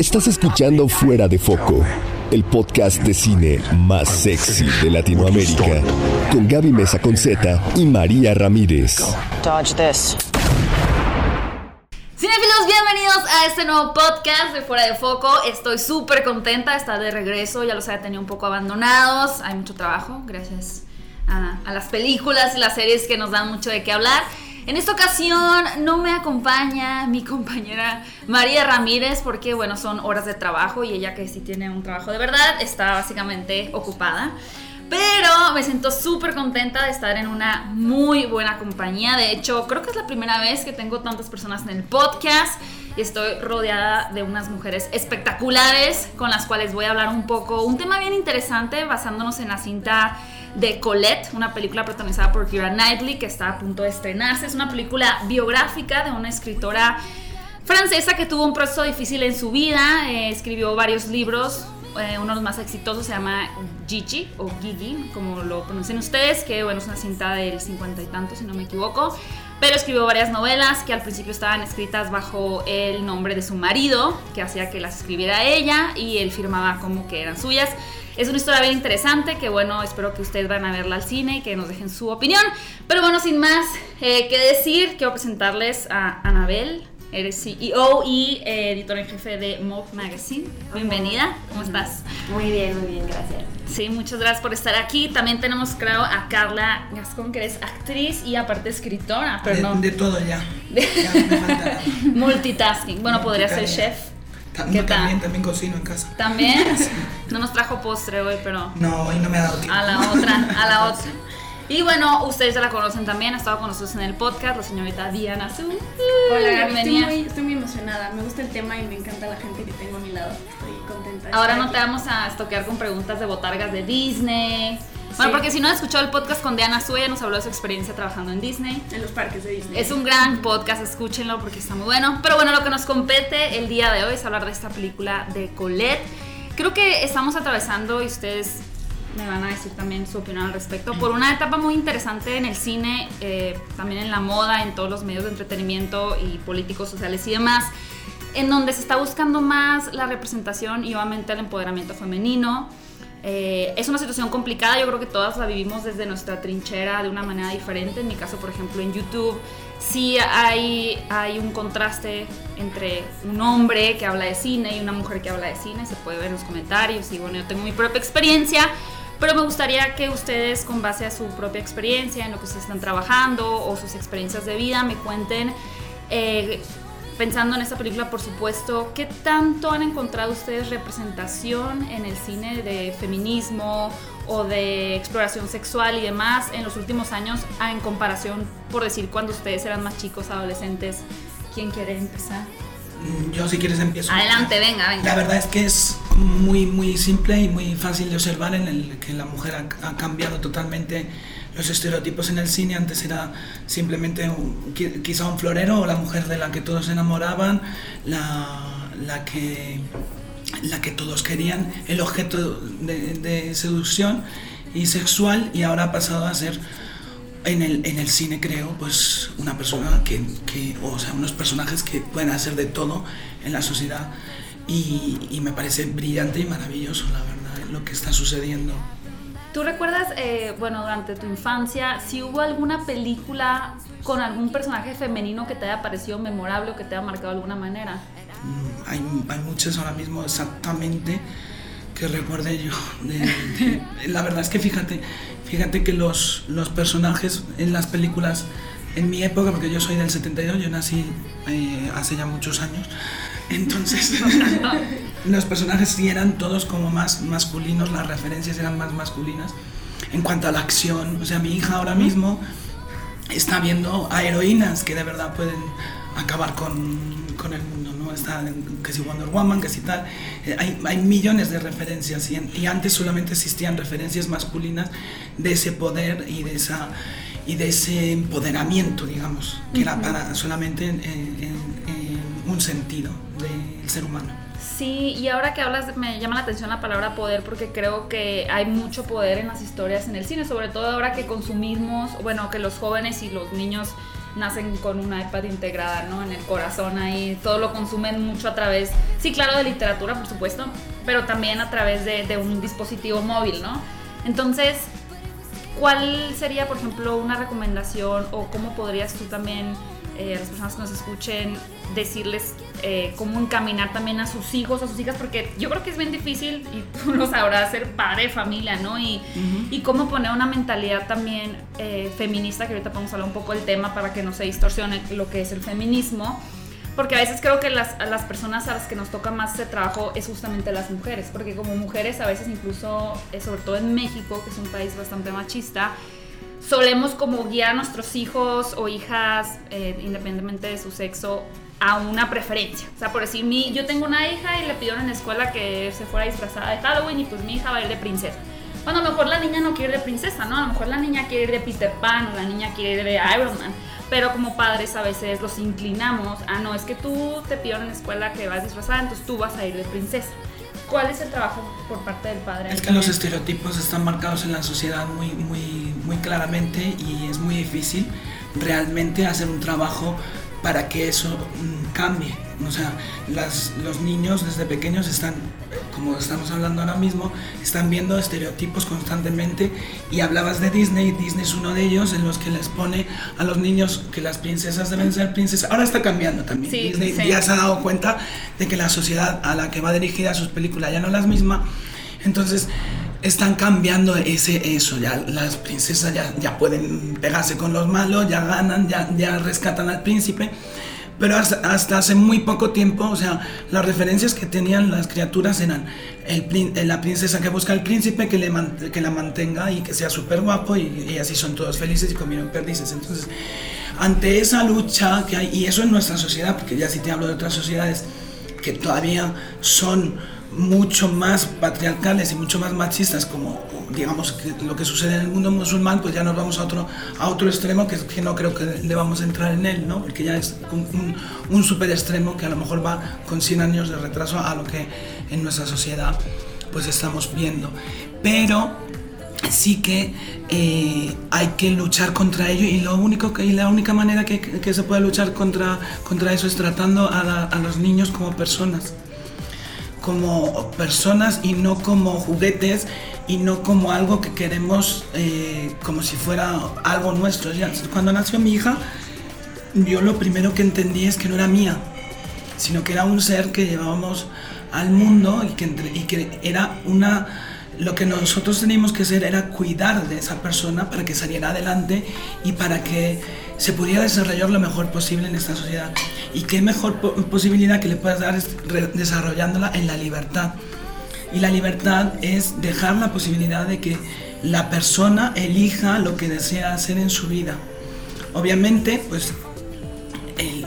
Estás escuchando Fuera de Foco, el podcast de cine más sexy de Latinoamérica, con Gaby Mesa Conceta y María Ramírez. Dodge this. Cinefilos, bienvenidos a este nuevo podcast de Fuera de Foco. Estoy súper contenta de estar de regreso. Ya los había tenido un poco abandonados. Hay mucho trabajo, gracias a, a las películas y las series que nos dan mucho de qué hablar. En esta ocasión no me acompaña mi compañera María Ramírez porque, bueno, son horas de trabajo y ella que sí tiene un trabajo de verdad está básicamente ocupada. Pero me siento súper contenta de estar en una muy buena compañía. De hecho, creo que es la primera vez que tengo tantas personas en el podcast. Y estoy rodeada de unas mujeres espectaculares con las cuales voy a hablar un poco. Un tema bien interesante basándonos en la cinta de Colette, una película protagonizada por Keira Knightley que está a punto de estrenarse. Es una película biográfica de una escritora francesa que tuvo un proceso difícil en su vida. Eh, escribió varios libros, eh, uno de los más exitosos se llama Gigi o Gigi, como lo pronuncian ustedes, que bueno, es una cinta del cincuenta y tanto, si no me equivoco. Pero escribió varias novelas que al principio estaban escritas bajo el nombre de su marido, que hacía que las escribiera ella y él firmaba como que eran suyas. Es una historia bien interesante que bueno, espero que ustedes van a verla al cine y que nos dejen su opinión. Pero bueno, sin más eh, que decir, quiero presentarles a Anabel. Eres CEO y eh, editora en jefe de Mob Magazine. Bienvenida, ¿cómo estás? Muy bien, muy bien, gracias. Sí, muchas gracias por estar aquí. También tenemos, creo, a Carla Gascón, que eres actriz y aparte escritora, pero de, no. de todo ya. Ya me falta. Multitasking. Bueno, podría ser chef. ¿Qué también, también cocino en casa. También. No nos trajo postre hoy, pero No, hoy no me ha dado tiempo. a la otra, a la otra. Y bueno, ustedes ya la conocen también, ha estado con nosotros en el podcast, la señorita Diana Su. Hola, Gaby, estoy bienvenida. muy, estoy muy emocionada. Me gusta el tema y me encanta la gente que tengo a mi lado. Estoy contenta. Ahora no te vamos a estoquear con preguntas de botargas de Disney. Bueno, porque si no has escuchado el podcast con Diana Su, ella nos habló de su experiencia trabajando en Disney. En los parques de Disney. Es un gran podcast, escúchenlo porque está muy bueno. Pero bueno, lo que nos compete el día de hoy es hablar de esta película de Colette. Creo que estamos atravesando, y ustedes me van a decir también su opinión al respecto, por una etapa muy interesante en el cine, eh, también en la moda, en todos los medios de entretenimiento y políticos, sociales y demás, en donde se está buscando más la representación y obviamente el empoderamiento femenino. Eh, es una situación complicada, yo creo que todas la vivimos desde nuestra trinchera de una manera diferente. En mi caso, por ejemplo, en YouTube sí hay, hay un contraste entre un hombre que habla de cine y una mujer que habla de cine, se puede ver en los comentarios y bueno, yo tengo mi propia experiencia, pero me gustaría que ustedes con base a su propia experiencia, en lo que ustedes están trabajando o sus experiencias de vida, me cuenten eh, pensando en esta película, por supuesto, ¿qué tanto han encontrado ustedes representación en el cine de feminismo o de exploración sexual y demás en los últimos años en comparación, por decir, cuando ustedes eran más chicos, adolescentes? ¿Quién quiere empezar? Mm, Yo si quieres empiezo. Adelante, venga, venga. La verdad es que es muy, muy simple y muy fácil de observar en el que la mujer ha, ha cambiado totalmente los estereotipos en el cine. Antes era simplemente un- qui- quizá un florero o la mujer de la que todos se enamoraban, la, la que, la que todos querían, el objeto de, seducción y sexual y ahora ha pasado a ser en el, en el cine creo pues una persona que, que o sea unos personajes que pueden hacer de todo en la sociedad y me parece brillante y maravilloso la verdad lo que está sucediendo ¿Tú recuerdas, eh, bueno, durante tu infancia, si hubo alguna película con algún personaje femenino que te haya parecido memorable o que te haya marcado de alguna manera? Mm, hay, hay muchas ahora mismo exactamente que recuerde yo la verdad es que fíjate fíjate que los, los personajes en las películas en mi época porque yo soy del 72 yo nací eh, hace ya muchos años entonces los personajes sí eran todos como más masculinos las referencias eran más masculinas. En cuanto a la acción o sea mi hija ahora mismo está viendo a heroínas que de verdad pueden acabar con, con el mundo, ¿no? Está que si Wonder Woman, que si tal. Eh, hay, hay millones de referencias y, en- y antes solamente existían referencias masculinas de ese poder y de, esa, y de ese empoderamiento, digamos, que era para solamente en, en- en un sentido ser humano. Sí, y ahora que hablas, me llama la atención la palabra poder porque creo que hay mucho poder en las historias en el cine, sobre todo ahora que consumimos, bueno, que los jóvenes y los niños nacen con una iPad integrada, ¿no? En el corazón ahí, todo lo consumen mucho a través, sí, claro, de literatura, por supuesto, pero también a través de, un dispositivo móvil, ¿no? Entonces, ¿cuál sería, por ejemplo, una recomendación o cómo podrías tú también eh, a las personas que nos escuchen decirles eh, cómo encaminar también a sus hijos, a sus hijas, porque yo creo que es bien difícil, y tú lo sabrás, ser padre de familia, ¿no? Y, y cómo poner una mentalidad también eh, feminista, que ahorita vamos a hablar un poco del tema para que no se distorsione lo que es el feminismo. Porque a veces creo que las, las personas a las que nos toca más ese trabajo es justamente las mujeres, porque como mujeres a veces incluso, eh, sobre todo en México, que es un país bastante machista, solemos como guiar a nuestros hijos o hijas, eh, independientemente de su sexo, a una preferencia. O sea, por decir, mi, yo tengo una hija y le pidieron en la escuela que se fuera disfrazada de Halloween y pues mi hija va a ir de princesa. Bueno, a lo mejor la niña no quiere ir de princesa, ¿no? A lo mejor la niña quiere ir de Peter Pan o la niña quiere ir de Iron Man. Pero como padres a veces los inclinamos a no, es que tú te pidieron en la escuela que vas disfrazada, entonces tú vas a ir de princesa. ¿Cuál es el trabajo por parte del padre? Es que los estereotipos están marcados en la sociedad muy, muy, muy claramente y es muy difícil realmente hacer un trabajo para que eso mm, cambie. O sea, las, los niños desde pequeños están, como estamos hablando ahora mismo, están viendo estereotipos constantemente y hablabas de Disney, Disney es uno de ellos en los que les pone a los niños que las princesas deben ser princesas. Ahora está cambiando también. Sí, Disney sí. ya se ha dado cuenta de que la sociedad a la que va dirigida sus películas ya no es la misma. Entonces están cambiando ese eso, ya las princesas ya, ya pueden pegarse con los malos, ya ganan, ya, ya rescatan al príncipe. Pero hasta, hace muy poco tiempo, o sea, las referencias que tenían las criaturas eran el, eh, la princesa que busca al príncipe, que, le que la mantenga y que sea súper guapo y, y así son todos felices y comieron perdices. Entonces, ante esa lucha que hay, y eso en nuestra sociedad, porque ya si te hablo de otras sociedades que todavía son mucho más patriarcales y mucho más machistas como digamos que lo que sucede en el mundo musulmán pues ya nos vamos a otro a otro extremo que, que no creo que debamos entrar en él no porque ya es un, un, un super extremo que a lo mejor va con 100 años de retraso a lo que en nuestra sociedad pues estamos viendo. Pero sí que eh, hay que luchar contra ello y lo único que y la única manera que, que se puede luchar contra contra eso es tratando a, la- a los niños como personas como personas y no como juguetes y no como algo que queremos eh, como si fuera algo nuestro. Cuando nació mi hija, yo lo primero que entendí es que no era mía, sino que era un ser que llevábamos al mundo y que, entre- y que era una... Lo que nosotros teníamos que hacer era cuidar de esa persona para que saliera adelante y para que se pudiera desarrollar lo mejor posible en esta sociedad. Y qué mejor po- posibilidad que le puedas dar es desarrollándola en la libertad. Y la libertad es dejar la posibilidad de que la persona elija lo que desea hacer en su vida. Obviamente, pues el-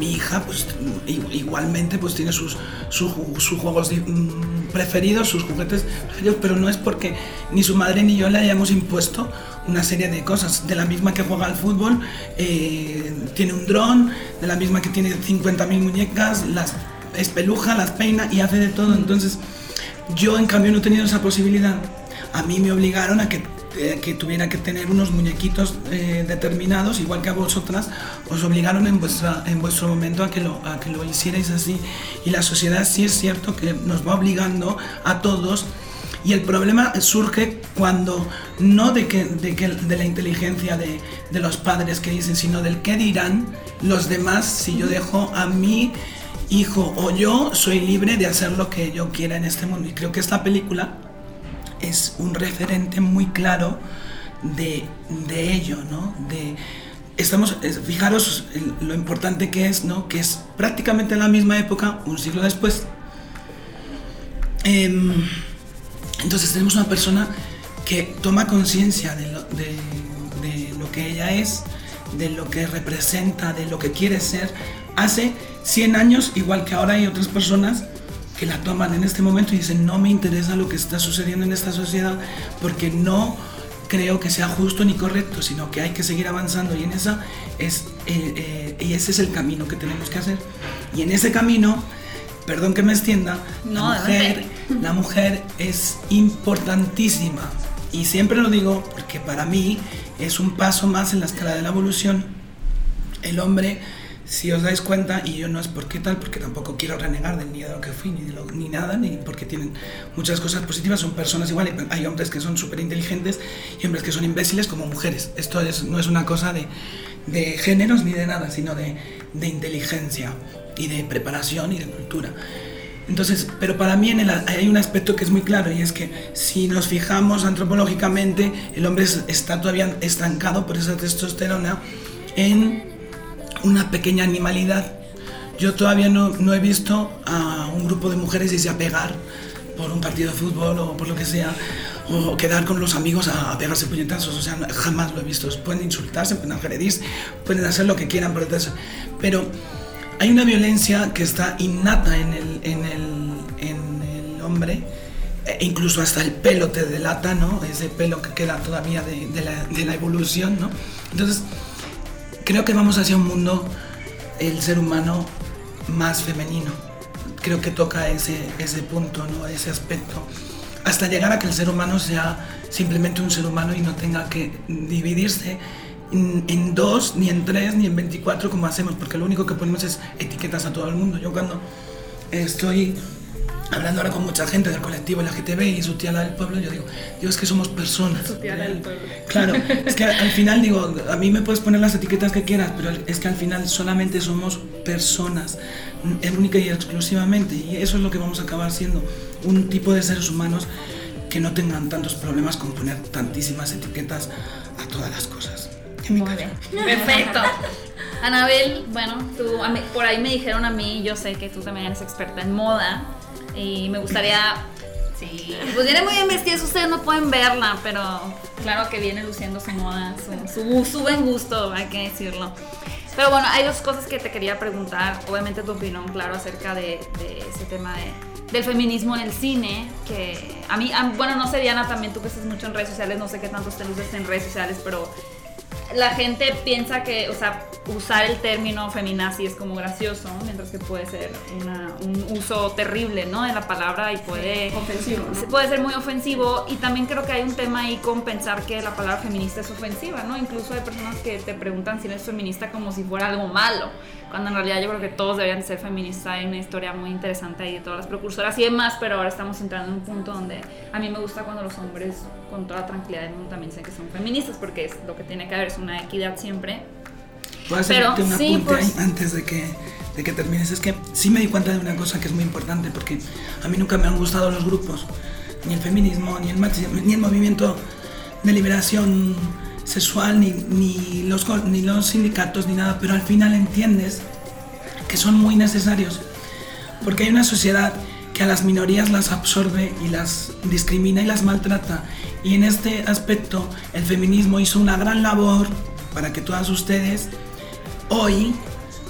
mi hija pues igualmente pues tiene sus, sus, ju- sus juegos mm, preferidos, sus juguetes preferidos, pero no es porque ni su madre ni yo le hayamos impuesto una serie de cosas. De la misma que juega al fútbol, eh, tiene un dron, de la misma que tiene 50.000 muñecas, las espeluja, las peina y hace de todo. Entonces, yo en cambio no he tenido esa posibilidad. A mí me obligaron a que, eh, que tuviera que tener unos muñequitos eh, determinados, igual que a vosotras, os obligaron en, vuestra, en vuestro momento a que, lo, a que lo hicierais así. Y la sociedad sí es cierto que nos va obligando a todos. Y el problema surge cuando no de, que, de, que, de la inteligencia de, de los padres que dicen, sino del qué dirán los demás si yo dejo a mi hijo o yo soy libre de hacer lo que yo quiera en este mundo. Y creo que esta película es un referente muy claro de, de ello, ¿no? De, estamos, es- fijaros lo importante que es, ¿no? Que es prácticamente en la misma época, un siglo después. Em, entonces tenemos una persona que toma conciencia de, de lo que ella es, de lo que representa, de lo que quiere ser. Hace 100 años, igual que ahora hay otras personas que la toman en este momento y dicen, no me interesa lo que está sucediendo en esta sociedad porque no creo que sea justo ni correcto, sino que hay que seguir avanzando y en esa es, eh, eh, y ese es el camino que tenemos que hacer. Y en ese camino, perdón que me extienda, No, la mujer, la mujer es importantísima. Y siempre lo digo porque para mí es un paso más en la escala de la evolución. el hombre, si os dais cuenta, y yo no es porque tal, porque tampoco quiero renegar del ni de que fui, ni, de lo- ni nada, ni porque tienen muchas cosas positivas, son personas igual, hay hombres que son súper inteligentes y hombres que son imbéciles como mujeres. Esto es, no es una cosa de, de géneros ni de nada, sino de, de inteligencia y de preparación y de cultura. Entonces, pero para mí en el- hay un aspecto que es muy claro y es que si nos fijamos antropológicamente, el hombre es- está todavía estancado por esa testosterona en una pequeña animalidad. Yo todavía no, no he visto a un grupo de mujeres irse a pegar por un partido de fútbol o por lo que sea, o quedar con los amigos a, a pegarse puñetazos, o sea, jamás lo he visto. Pueden insultarse, pueden agredirse, pueden hacer lo que quieran detrás, pero hay una violencia que está innata en el, en el, en el hombre, e incluso hasta el pelo te delata, ¿no? Ese pelo que queda todavía de, de la, de la evolución, ¿no? Entonces, creo que vamos hacia un mundo, el ser humano, más femenino. Creo que toca ese, ese punto, ¿no? ese aspecto, hasta llegar a que el ser humano sea simplemente un ser humano y no tenga que dividirse en, en dos, ni en tres, ni en 24 como hacemos, porque lo único que ponemos es etiquetas a todo el mundo. Yo cuando estoy hablando ahora con mucha gente del colectivo LGTB y su tía la del pueblo, yo digo, Dios, que somos personas. Su tía la del pueblo. Claro, es que al final digo, a mí me puedes poner las etiquetas que quieras, pero es que al final solamente somos personas, mm, única y exclusivamente, y eso es lo que vamos a acabar siendo, un tipo de seres humanos que no tengan tantos problemas con poner tantísimas etiquetas a todas las cosas. Muy bien. Perfecto. Anabel, bueno, tú, por ahí me dijeron a mí, yo sé que tú también eres experta en moda y me gustaría, sí, pues viene muy bien vestida, ustedes no pueden verla, pero claro que viene luciendo su moda, su, su, buen gusto, hay que decirlo. Pero bueno, hay dos cosas que te quería preguntar, obviamente tu opinión, claro, acerca de, de ese tema de, del feminismo en el cine, que a mí, bueno, no sé Diana, también tú que estás mucho en redes sociales, no sé qué tanto te luces en redes sociales, pero la gente piensa que, o sea, usar el término feminazi es como gracioso, mientras que puede ser una- un uso terrible, ¿no? De la palabra y puede... Ofensivo, ¿no? puede ser muy ofensivo y también creo que hay un tema ahí con pensar que la palabra feminista es ofensiva, ¿no? Incluso hay personas que te preguntan si eres feminista como si fuera algo malo, cuando en realidad yo creo que todos deberían ser feministas, hay una historia muy interesante ahí de todas las precursoras y demás, pero ahora estamos entrando en un punto donde a mí me gusta cuando los hombres con toda tranquilidad del mundo también dicen que son feministas, porque es lo que tiene que haber es una equidad siempre. Puedo Pero, hacerte un sí, apunte pues- antes de que, de que termines. Es que sí me di cuenta de una cosa que es muy importante, porque a mí nunca me han gustado los grupos, ni el feminismo, ni el machismo, ni el movimiento de liberación sexual, ni, ni, los, ni los sindicatos, ni nada, pero al final entiendes que son muy necesarios, porque hay una sociedad que a las minorías las absorbe y las discrimina y las maltrata. Y en este aspecto el feminismo hizo una gran labor para que todas ustedes hoy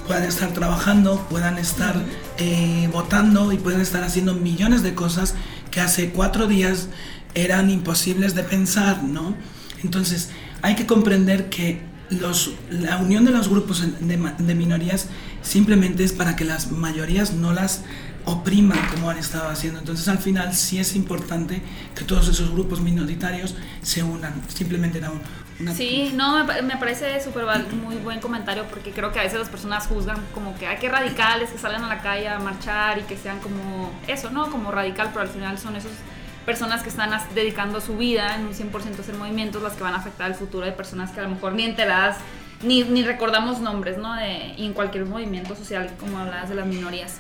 puedan estar trabajando, puedan estar eh, votando y puedan estar haciendo millones de cosas que hace cuatro días eran imposibles de pensar, ¿no? Entonces hay que comprender que los, la unión de los grupos de minorías simplemente es para que las mayorías no las opriman como han estado haciendo. Entonces al final sí es importante que todos esos grupos minoritarios se unan. Simplemente era un- una... Sí, no, me, pa- me parece súper muy buen comentario porque creo que a veces las personas juzgan como que hay que radicales que salgan a la calle a marchar y que sean como eso, ¿no? Como radical, pero al final son esas personas que están dedicando su vida en un 100% a hacer movimientos las que van a afectar el futuro de personas que a lo mejor ni enteradas ni, ni recordamos nombres, ¿no? De, y en cualquier movimiento social, como hablabas de las minorías.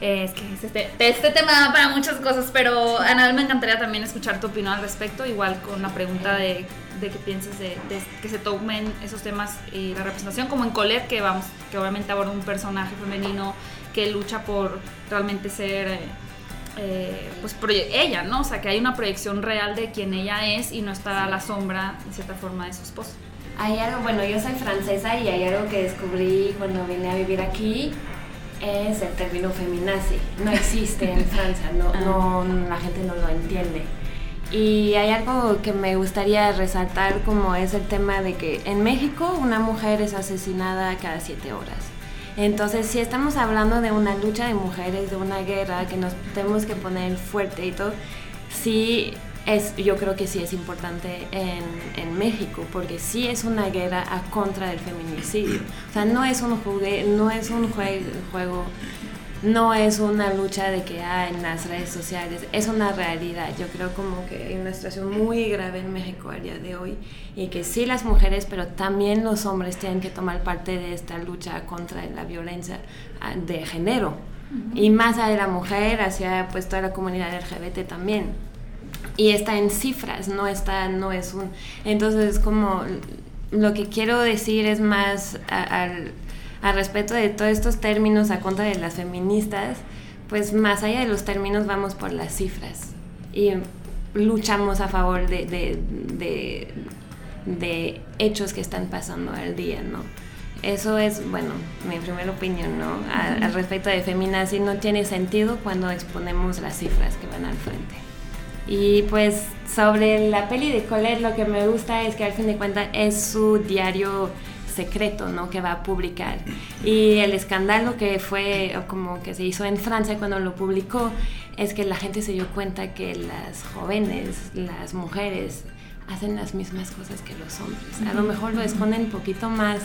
Eh, es que este, este tema da para muchas cosas, pero Anabel me encantaría también escuchar tu opinión al respecto, igual con la pregunta de, de qué piensas de, de que se tomen esos temas y la representación, como en Colette, que vamos, que obviamente aborda un personaje femenino que lucha por realmente ser eh, eh, pues ella, ¿no? O sea, que hay una proyección real de quien ella es y no está a la sombra, en cierta forma, de su esposo. Hay algo, bueno, yo soy francesa y hay algo que descubrí cuando vine a vivir aquí, es el término feminazi. No existe en Francia, no, no, la gente no lo entiende. Y hay algo que me gustaría resaltar como es el tema de que en México una mujer es asesinada cada siete horas. Entonces, si estamos hablando de una lucha de mujeres, de una guerra, que nos tenemos que poner fuerte y todo, sí es, yo creo que sí es importante en, en, México, porque sí es una guerra a contra del feminicidio. O sea, no es un, jugue, no es un juego, no es una lucha de que hay en las redes sociales, es una realidad. Yo creo como que hay una situación muy grave en México a día de hoy y que sí las mujeres, pero también los hombres tienen que tomar parte de esta lucha contra la violencia ah, de género. Y más allá de la mujer, hacia pues toda la comunidad LGBT también y está en cifras, no está, no es un... Entonces, como lo que quiero decir es más al, al respecto de todos estos términos a contra de las feministas, pues más allá de los términos vamos por las cifras y luchamos a favor de, de, de, de hechos que están pasando al día, ¿no? Eso es, bueno, mi primera opinión, ¿no? Al, respecto de feminazi no tiene sentido cuando exponemos las cifras que van al frente. Y pues sobre la peli de Colette lo que me gusta es que al fin de cuentas es su diario secreto, ¿no? Que va a publicar. Y el escándalo que fue, como que se hizo en Francia cuando lo publicó, es que la gente se dio cuenta que las jóvenes, las mujeres, hacen las mismas cosas que los hombres. A lo mejor lo esconden un poquito más,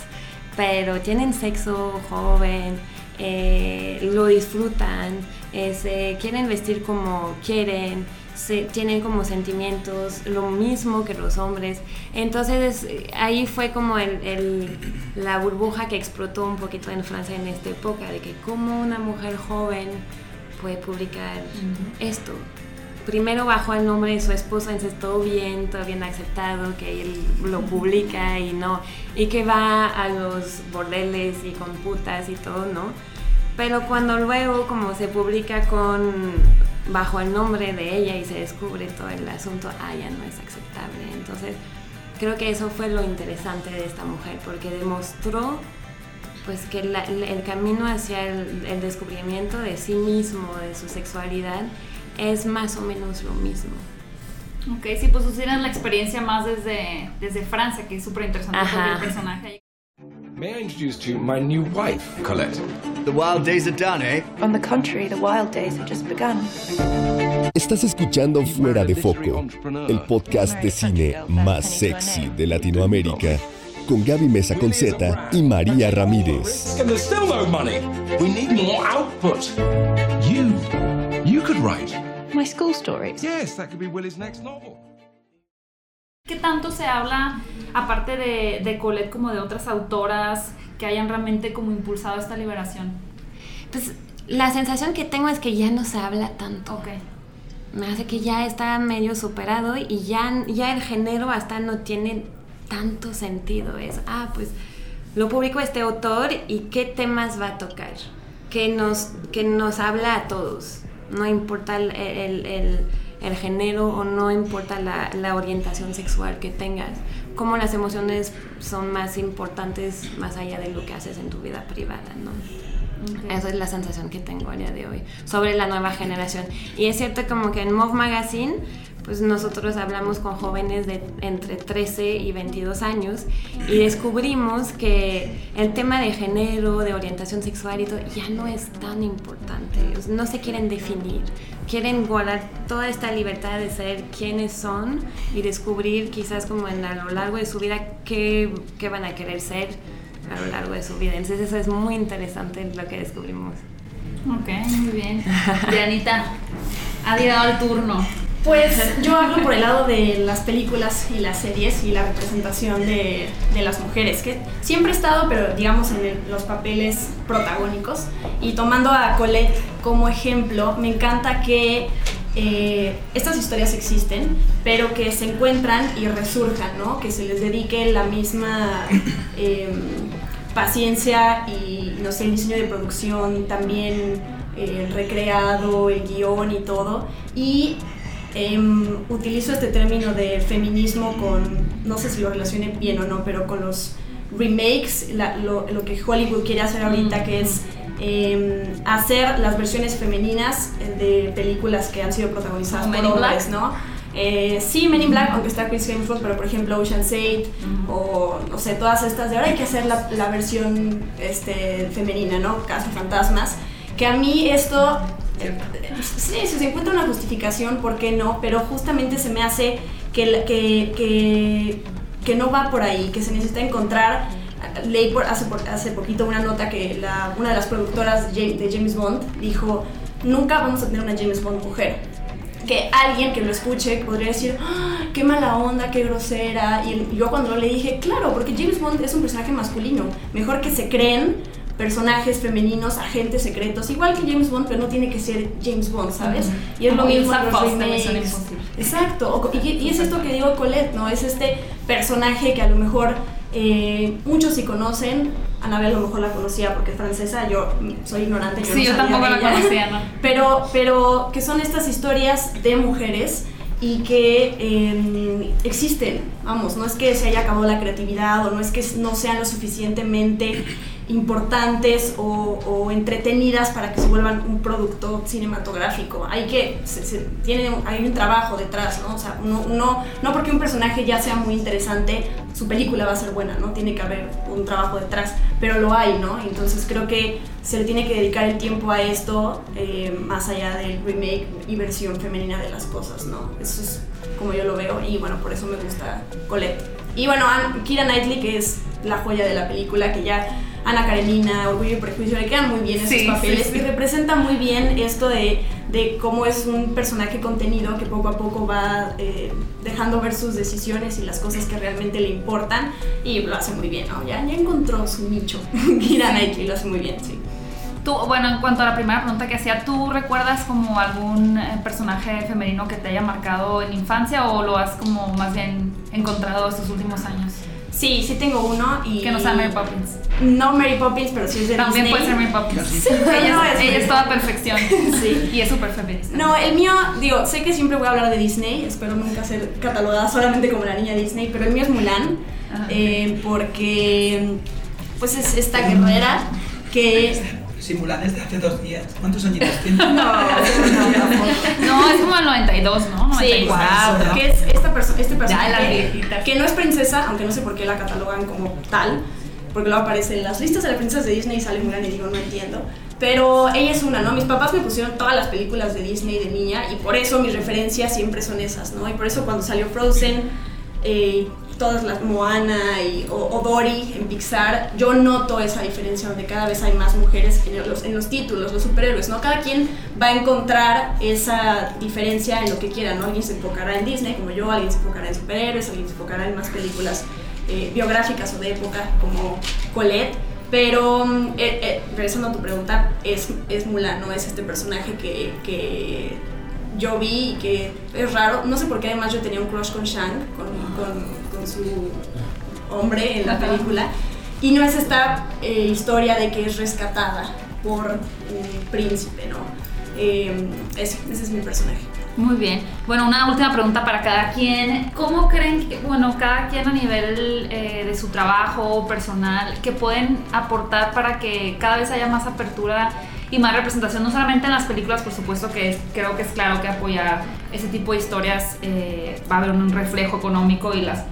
pero tienen sexo joven, eh, lo disfrutan, se quieren vestir como quieren tienen como sentimientos lo mismo que los hombres. Entonces ahí fue como el, la burbuja que explotó un poquito en Francia en esta época, de que como una mujer joven puede publicar esto. Primero bajo el nombre de su esposo, entonces todo bien, todo bien aceptado, que él lo publica y no, y que va a los bordeles y con putas y todo, ¿no? Pero cuando luego como se publica con bajo el nombre de ella y se descubre todo el asunto, ah, ya no es aceptable. Entonces, creo que eso fue lo interesante de esta mujer, porque demostró pues que el camino hacia el, descubrimiento de sí mismo, de su sexualidad, es más o menos lo mismo. Ok, sí, pues ustedes la experiencia más desde, desde Francia, que es súper interesante el personaje. May I introduce to you my new wife, Colette? The wild days are done, eh? On the contrary, the wild days have just begun. Estás escuchando Fuera de Foco, el podcast de cine más sexy de Latinoamérica, con Gaby Mesa Conceta y María Ramírez. And there's still no money. We need more output. You, you could write. My school stories. Yes, that could be Willie's next novel. ¿Qué tanto se habla, aparte de, de Colette, como de otras autoras que hayan realmente como impulsado esta liberación? Pues la sensación que tengo es que ya no se habla tanto. Ok. Me hace que ya está medio superado y ya, ya el género hasta no tiene tanto sentido. Es, ah, pues lo publicó este autor y qué temas va a tocar. Que nos, que nos habla a todos. No importa el, el el género o no importa la, la, orientación sexual que tengas, como las emociones son más importantes más allá de lo que haces en tu vida privada, ¿no? Esa es la sensación que tengo a día de hoy sobre la nueva generación. Y es cierto como que en Move Magazine pues nosotros hablamos con jóvenes de entre 13 y 22 años y descubrimos que el tema de género, de orientación sexual y todo ya no es tan importante. No se quieren definir, quieren guardar toda esta libertad de ser quienes son y descubrir quizás como en, a lo largo de su vida qué, qué van a querer ser a lo largo de su vida. Entonces eso es muy interesante lo que descubrimos. Ok, muy bien. Dianita, ha llegado el turno. Pues yo hablo por el lado de las películas y las series y la representación de, las mujeres, que siempre he estado, pero digamos en los papeles protagónicos. Y tomando a Colette como ejemplo, me encanta que eh, estas historias existen, pero que se encuentran y resurjan, ¿no? Que se les dedique la misma em, paciencia y, no sé, el diseño de producción, también el recreado, el guion y todo. Y Em, utilizo este término de feminismo con, no sé si lo relacione bien o no, pero con los remakes, lo, lo, que Hollywood quiere hacer ahorita, que es em, hacer las versiones femeninas de películas que han sido protagonizadas por hombres, ¿no? Eh, sí, Men in Black, aunque está Chris Hemsworth, pero por ejemplo Ocean's 8 o no sé, todas estas de ahora hay que hacer la, la versión este, femenina, ¿no? Casa Fantasmas. Que a mí esto Sí, si se encuentra una justificación, ¿por qué no? Pero justamente se me hace que, que, que, no va por ahí, que se necesita encontrar. Leí hace, hace poquito una nota que una de las productoras de James, Bond dijo, nunca vamos a tener una James Bond mujer. Que alguien que lo escuche podría decir, "Ah, qué mala onda, qué grosera. Y yo cuando le dije, claro, porque James Bond es un personaje masculino. Mejor que se creen personajes femeninos, agentes secretos, igual que James Bond, pero no tiene que ser James Bond, ¿sabes? Y es lo mismo en los remakes. Exacto, y, y es esto que digo Colette, ¿no? Es este personaje que a lo mejor eh, muchos sí conocen. Anabel a lo mejor la conocía porque es francesa, yo soy ignorante. Sí, no yo tampoco la ella. conocía, ¿no? Pero, pero que son estas historias de mujeres y que eh, existen, vamos, no es que se haya acabado la creatividad o no es que no sean lo suficientemente importantes o, entretenidas para que se vuelvan un producto cinematográfico. Hay que, se- tiene, hay un trabajo detrás, ¿no? O sea, no, no, no porque un personaje ya sea muy interesante, su película va a ser buena, ¿no? Tiene que haber un trabajo detrás, pero lo hay, ¿no? Entonces creo que se le tiene que dedicar el tiempo a esto, eh, más allá del remake y versión femenina de las cosas, ¿no? Eso es como yo lo veo y bueno, por eso me gusta Colette. Y bueno, Kira Knightley, que es la joya de la película, que ya Ana Karenina, Orgullo y Prejuicio, le quedan muy bien esos Sí, papeles sí, sí. y representa muy bien esto de, de cómo es un personaje contenido que poco a poco va eh, dejando ver sus decisiones y las cosas que realmente le importan y lo hace muy bien, ¿no? Ya, ya encontró su nicho. Kira Knightley lo hace muy bien, sí. Tú, bueno, en cuanto a la primera pregunta que hacía, ¿tú recuerdas como algún eh, personaje femenino que te haya marcado en la infancia o lo has como más bien encontrado estos últimos años? Sí, sí tengo uno y... Que no sea Mary Poppins. No Mary Poppins, pero sí es de También Disney. puede ser Mary Poppins. Sí, ella, no es, ella toda perfección. Sí. Y es súper feminista. No, el mío, digo, sé que siempre voy a hablar de Disney, espero nunca ser catalogada solamente como la niña Disney, pero el mío es Mulan, Ajá. eh, porque pues es esta guerrera que... Si Mulan es de hace dos días, ¿cuántos añitos tiene? No, no, no. No, es como el 92, ¿no? Sí, 94. que es esta perso este Ya, personaje viejitas. que no es princesa, aunque no sé por qué la catalogan como tal, porque luego aparece en las listas de las princesas de Disney y sale Mulan y digo, no entiendo. Pero ella es una, ¿no? Mis papás me pusieron todas las películas de Disney de niña y por eso mis referencias siempre son esas, ¿no? Y por eso cuando salió Frozen, eh, todas las Moana y, o, Dory en Pixar, yo noto esa diferencia donde cada vez hay más mujeres en los, en los títulos, los superhéroes, ¿no? Cada quien va a encontrar esa diferencia en lo que quiera, ¿no? Alguien se enfocará en Disney, como yo, alguien se enfocará en superhéroes, alguien se enfocará en más películas eh, biográficas o de época, como Colette. Pero, mm, eh, eh, regresando a tu pregunta, es, es Mulan, ¿no? Es este personaje que, que yo vi y que es raro. No sé por qué además yo tenía un crush con Shang, con, su hombre en la película. Y no es esta eh, historia de que es rescatada por un príncipe, ¿no? Eh, ese, ese es mi personaje. Muy bien. Bueno, una última pregunta para cada quien. ¿Cómo creen que, bueno, cada quien a nivel eh, de su trabajo personal, que pueden aportar para que cada vez haya más apertura y más representación, no solamente en las películas, por supuesto que creo que es claro que apoyar ese tipo de historias eh, va a haber un reflejo económico y las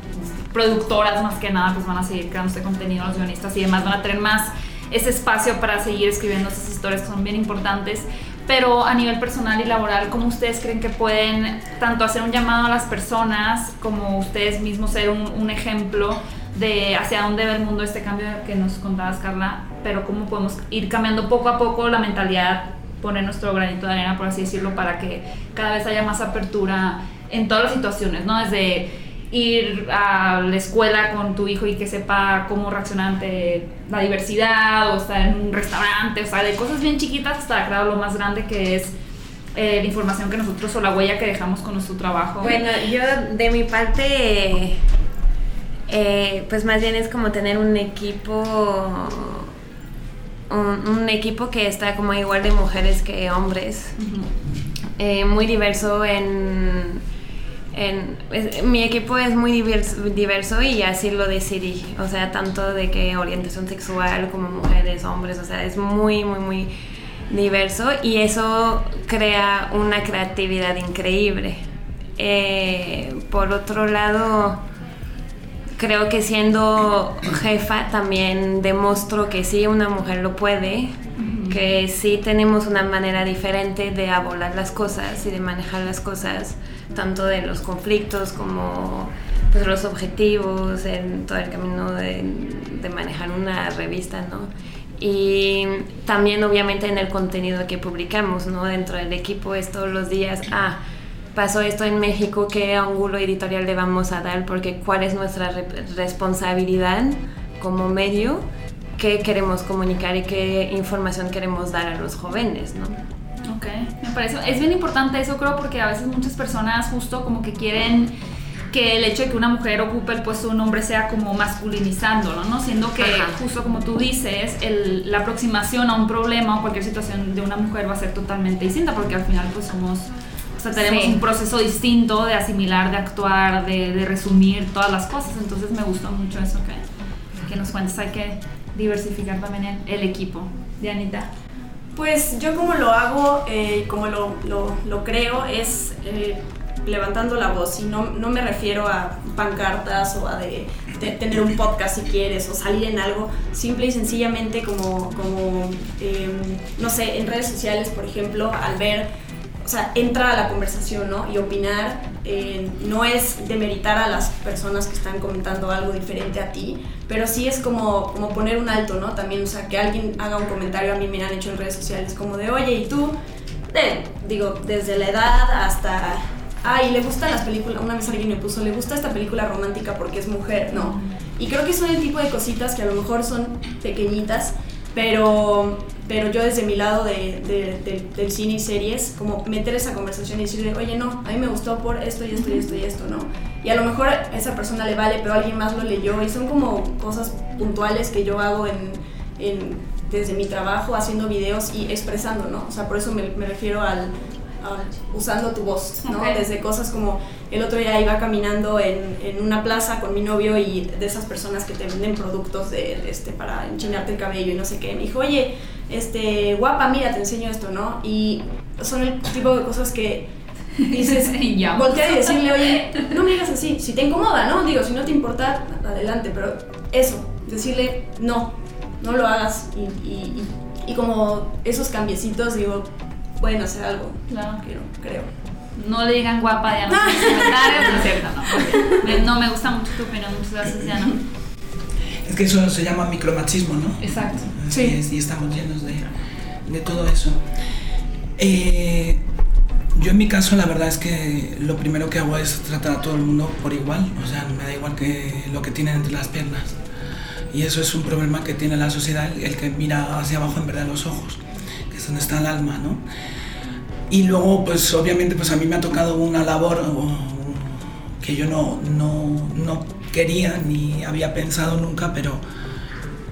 productoras más que nada pues van a seguir creando este contenido, los guionistas y demás van a tener más ese espacio para seguir escribiendo esas historias que son bien importantes. Pero a nivel personal y laboral, ¿cómo ustedes creen que pueden tanto hacer un llamado a las personas como ustedes mismos ser un ejemplo de hacia dónde va el mundo este cambio que nos contabas, Carla? Pero cómo podemos ir cambiando poco a poco la mentalidad, poner nuestro granito de arena, por así decirlo, para que cada vez haya más apertura en todas las situaciones, ¿no? Desde ir a la escuela con tu hijo y que sepa cómo reaccionar ante la diversidad o estar en un restaurante, o sea, de cosas bien chiquitas hasta claro lo más grande que es eh, la información que nosotros o la huella que dejamos con nuestro trabajo. Bueno, yo de mi parte, eh, pues más bien es como tener un equipo, un, un equipo que está como igual de mujeres que hombres, eh, muy diverso en... en- es- mi equipo es muy diverso, diverso y así lo decidí, o sea, tanto de que orientación sexual como mujeres, hombres, o sea, es muy, muy, muy diverso y eso crea una creatividad increíble. Eh, por otro lado, creo que siendo jefa también demostró que sí, una mujer lo puede que sí tenemos una manera diferente de abordar las cosas y de manejar las cosas, tanto de los conflictos como pues, los objetivos, en todo el camino de, de manejar una revista, ¿no? Y también obviamente en el contenido que publicamos, ¿no? Dentro del equipo es todos los días, ah, pasó esto en México, ¿qué ángulo editorial le vamos a dar? Porque cuál es nuestra responsabilidad como medio, qué queremos comunicar y qué información queremos dar a los jóvenes, ¿no? Ok, me parece, es bien importante eso creo porque a veces muchas personas justo como que quieren que el hecho de que una mujer ocupe el puesto de un hombre sea como masculinizándolo, ¿no? Siendo que, justo como tú dices, el, la aproximación a un problema o cualquier situación de una mujer va a ser totalmente distinta porque al final pues somos... O sea, tenemos un proceso distinto de asimilar, de actuar, de, de, resumir todas las cosas. Entonces me gustó mucho eso que, que nos cuentes. Hay que diversificar también el, equipo. Dianita. Pues yo como lo hago, eh, como lo, lo, lo, creo, es eh, levantando la voz y no, no me refiero a pancartas o a de, tener un podcast si quieres o salir en algo, simple y sencillamente como, como em, no sé, en redes sociales, por ejemplo, al ver, o sea, entra a la conversación, ¿no? Y opinar eh, no es demeritar a las personas que están comentando algo diferente a ti, pero sí es como, como poner un alto, ¿no? También, o sea, que alguien haga un comentario, a mí me han hecho en redes sociales como de, oye, ¿y tú? digo, desde la edad hasta ay, le gustan las películas, una vez alguien me puso, le gusta esta película romántica porque es mujer, no. Y creo que son el tipo de cositas que a lo mejor son pequeñitas, pero, pero yo desde mi lado de, del cine y series, como meter esa conversación y decirle, oye, no, a mí me gustó por esto y esto y esto y esto, ¿no? Y a lo mejor a esa persona le vale, pero alguien más lo leyó y son como cosas puntuales que yo hago en, en desde mi trabajo haciendo videos y expresando, ¿no? O sea, por eso me, me refiero al usando tu voz, ¿no? Desde cosas como el otro día iba caminando en, en, una plaza con mi novio y de esas personas que te venden productos de, este, para enchinarte el cabello y no sé qué. Me dijo, oye, este, guapa, mira, te enseño esto, ¿no? Y son el tipo de cosas que dices, voltear y decirle, oye, no me digas así, si te incomoda, ¿no? Digo, si no te importa, adelante, pero eso, decirle, no, no lo hagas y, y, y, y como esos cambiecitos, digo, pueden hacer algo. Claro. Creo. creo. No le digan guapa de no. comentarios, no es cierto, no. no me gusta mucho tu opinión, muchas gracias, Diana. Es que eso se llama micromachismo, ¿no? Exacto. sí. y estamos llenos de, de todo eso. Eh, yo en mi caso la verdad es que lo primero que hago es tratar a todo el mundo por igual, o sea, me da igual que lo que tienen entre las piernas. Y eso es un problema que tiene la sociedad, el que mira hacia abajo en verdad los ojos donde está el alma, ¿no? Y luego, pues obviamente, pues a mí me ha tocado una labor que yo no, no, no quería ni había pensado nunca, pero,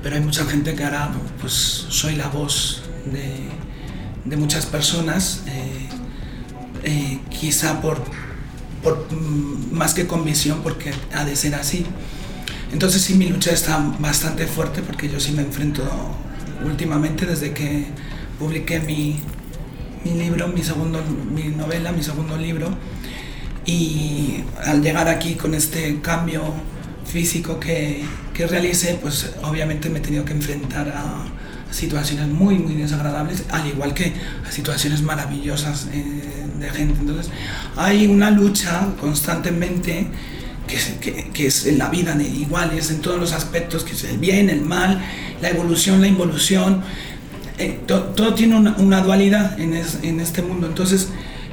pero hay mucha gente que ahora, pues soy la voz de, de muchas personas, eh, eh, quizá por, por mm, más que convicción, porque ha de ser así. Entonces sí, mi lucha está bastante fuerte porque yo sí me enfrento últimamente desde que publiqué mi, mi libro, mi, segundo, mi novela, mi segundo libro, y al llegar aquí con este cambio físico que, que realicé, pues obviamente me he tenido que enfrentar a situaciones muy, muy desagradables, al igual que a situaciones maravillosas eh, de gente. Entonces, hay una lucha constantemente que, que, que, es en la vida de iguales, en todos los aspectos, que es el bien, el mal, la evolución, la involución, eh, todo tiene una, dualidad en, en, este mundo. Entonces,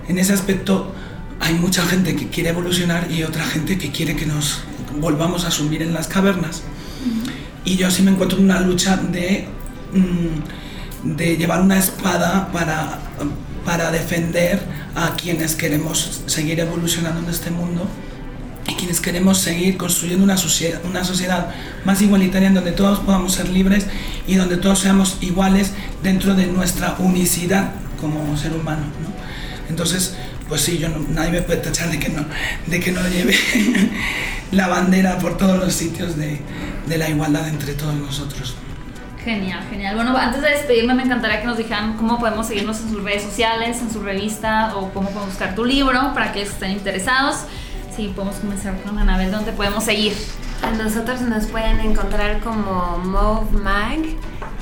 en ese aspecto hay mucha gente que quiere evolucionar y otra gente que quiere que nos volvamos a subir en las cavernas. Y yo sí me encuentro en una lucha de, mm, de llevar una espada para, para defender a quienes queremos seguir evolucionando en este mundo quienes queremos seguir construyendo una sociedad, una sociedad más igualitaria en donde todos podamos ser libres y donde todos seamos iguales dentro de nuestra unicidad como ser humano. Entonces, pues sí, yo nadie me puede tachar de que no, de que no lleve la bandera por todos los sitios de, de la igualdad entre todos nosotros. Genial, genial. Bueno, antes de despedirme me encantaría que nos dijeran cómo podemos seguirnos en sus redes sociales, en su revista o cómo podemos buscar tu libro para que estén interesados. Sí, podemos comenzar con Anabel, ¿dónde podemos seguir? A nosotros nos pueden encontrar como Move Mag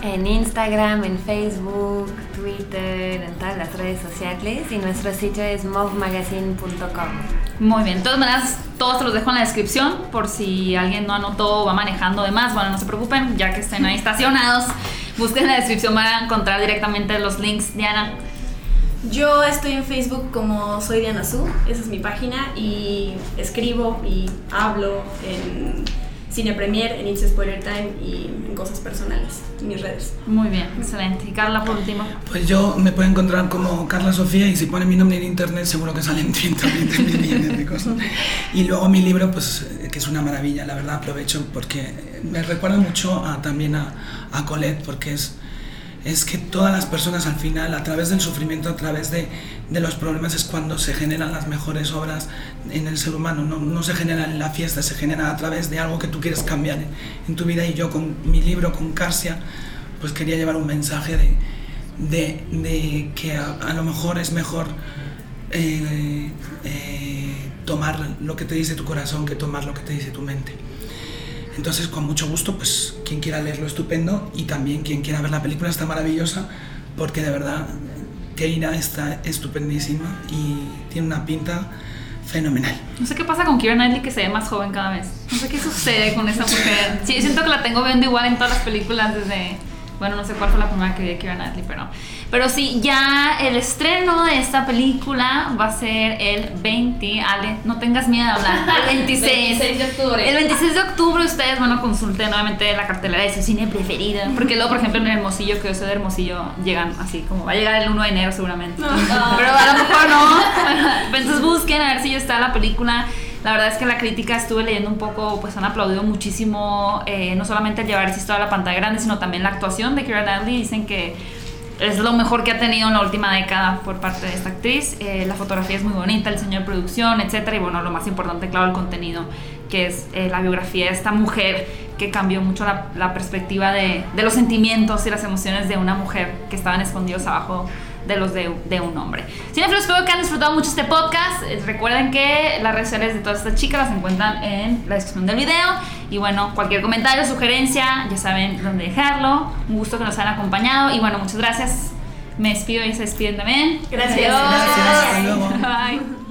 En Instagram, en Facebook, Twitter, en todas las redes sociales y nuestro sitio es movemagazine.com. Muy bien, de todas maneras, todos los dejo en la descripción por si alguien no anotó o va manejando demás. Bueno, no se preocupen, ya que estén ahí estacionados, busquen en la descripción, van a encontrar directamente los links. Diana. Yo estoy en Facebook como soy Diana Su, esa es mi página y escribo y hablo en Cine Premier, en It's Spoiler Time y en cosas personales, en mis redes. Muy bien, excelente. Y Carla, por último. Pues yo me puedo encontrar como Carla Sofía y si pone mi nombre en internet seguro que salen 120 millones de cosas. Y luego mi libro, pues que es una maravilla, la verdad aprovecho porque me recuerda mucho a, también a, a Colette porque es es que todas las personas al final, a través del sufrimiento, a través de, de, los problemas, es cuando se generan las mejores obras en el ser humano. No, no, se genera en la fiesta, se genera a través de algo que tú quieres cambiar en, tu vida. Y yo con mi libro, con Carsia, pues quería llevar un mensaje de, de, que a, a, lo mejor es mejor eh, eh, tomar lo que te dice tu corazón que tomar lo que te dice tu mente. Entonces, con mucho gusto, pues quien quiera leerlo estupendo y también quien quiera ver la película está maravillosa porque de verdad Keira está estupendísima y tiene una pinta fenomenal. No sé qué pasa con Keira Knightley que se ve más joven cada vez. No sé qué sucede con esa mujer. Sí, siento que la tengo viendo igual en todas las películas desde bueno, no sé cuál fue la primera que vi de Keira Knightley, pero, pero sí, ya el estreno de esta película va a ser el 20, Ale, no tengas miedo de hablar, el 26. 26 de octubre. El 26 de octubre ustedes, bueno, consulten nuevamente la cartelera de su cine preferido, porque luego, por ejemplo, en Hermosillo, que yo soy de Hermosillo, llegan así, como va a llegar el 1 de enero seguramente. Pero a lo mejor no. Entonces busquen a ver si ya está la película. La verdad es que la crítica estuve leyendo un poco, pues han aplaudido muchísimo, eh, no solamente el llevar esto a la pantalla grande, sino también la actuación de Keira Knightley. Dicen que es lo mejor que ha tenido en la última década por parte de esta actriz. Eh, la fotografía es muy bonita, el diseño de producción, etcétera. Y bueno, lo más importante, claro, el contenido, que es eh, la biografía de esta mujer que cambió mucho la, la perspectiva de, de, los sentimientos y las emociones de una mujer que estaban escondidos abajo de los de, de un hombre. Cinefilos, espero que han disfrutado mucho este podcast. Recuerden que las redes sociales de todas estas chicas las encuentran en la descripción del video. Y bueno, cualquier comentario, sugerencia, ya saben dónde dejarlo. Un gusto que nos hayan acompañado. Y bueno, muchas gracias. Me despido y se despiden también. Gracias. Adiós. Gracias. Hasta luego. Bye.